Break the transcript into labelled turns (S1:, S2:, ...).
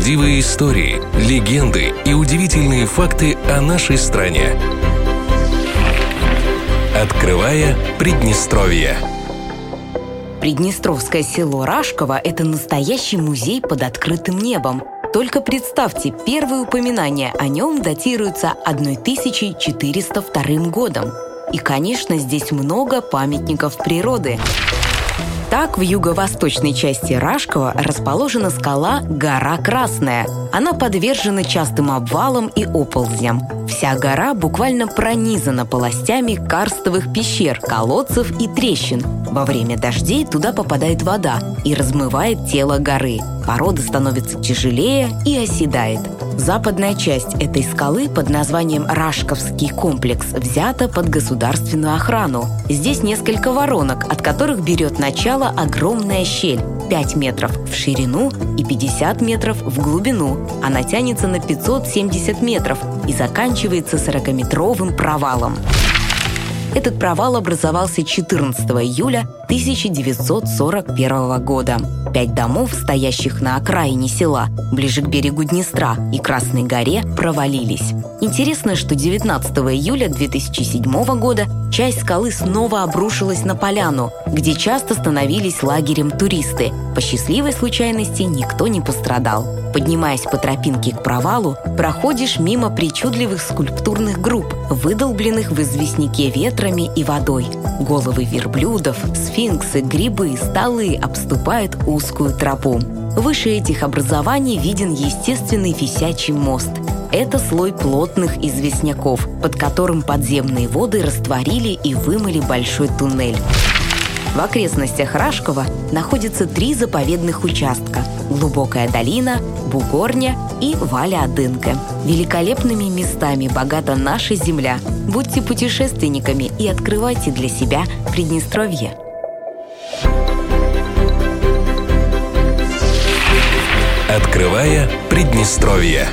S1: Правдивые истории, легенды и удивительные факты о нашей стране. Открывая Приднестровье.
S2: Приднестровское село Рашково – это настоящий музей под открытым небом. Только представьте, первые упоминания о нем датируются 1402 годом. И, конечно, здесь много памятников природы. Так, в юго-восточной части Рашкова расположена скала Гора Красная. Она подвержена частым обвалам и оползням. Вся гора буквально пронизана полостями карстовых пещер, колодцев и трещин. Во время дождей туда попадает вода и размывает тело горы. Порода становится тяжелее и оседает. Западная часть этой скалы под названием Рашковский комплекс взята под государственную охрану. Здесь несколько воронок, от которых берет начало огромная щель 5 метров в ширину и 50 метров в глубину. Она тянется на 570 метров и заканчивается 40-метровым провалом. Этот провал образовался 14 июля 1941 года. Пять домов, стоящих на окраине села, ближе к берегу Днестра и Красной горе, провалились. Интересно, что 19 июля 2007 года часть скалы снова обрушилась на поляну, где часто становились лагерем туристы. По счастливой случайности никто не пострадал. Поднимаясь по тропинке к провалу, проходишь мимо причудливых скульптурных групп, выдолбленных в известняке ветрами и водой. Головы верблюдов, сфинксы, грибы, столы обступают узкую тропу. Выше этих образований виден естественный висячий мост. Это слой плотных известняков, под которым подземные воды растворили и вымыли большой туннель. В окрестностях Рашкова находятся три заповедных участка – Глубокая долина, Бугорня и Валя-Адынка. Великолепными местами богата наша земля. Будьте путешественниками и открывайте для себя Приднестровье.
S1: Открывая Приднестровье.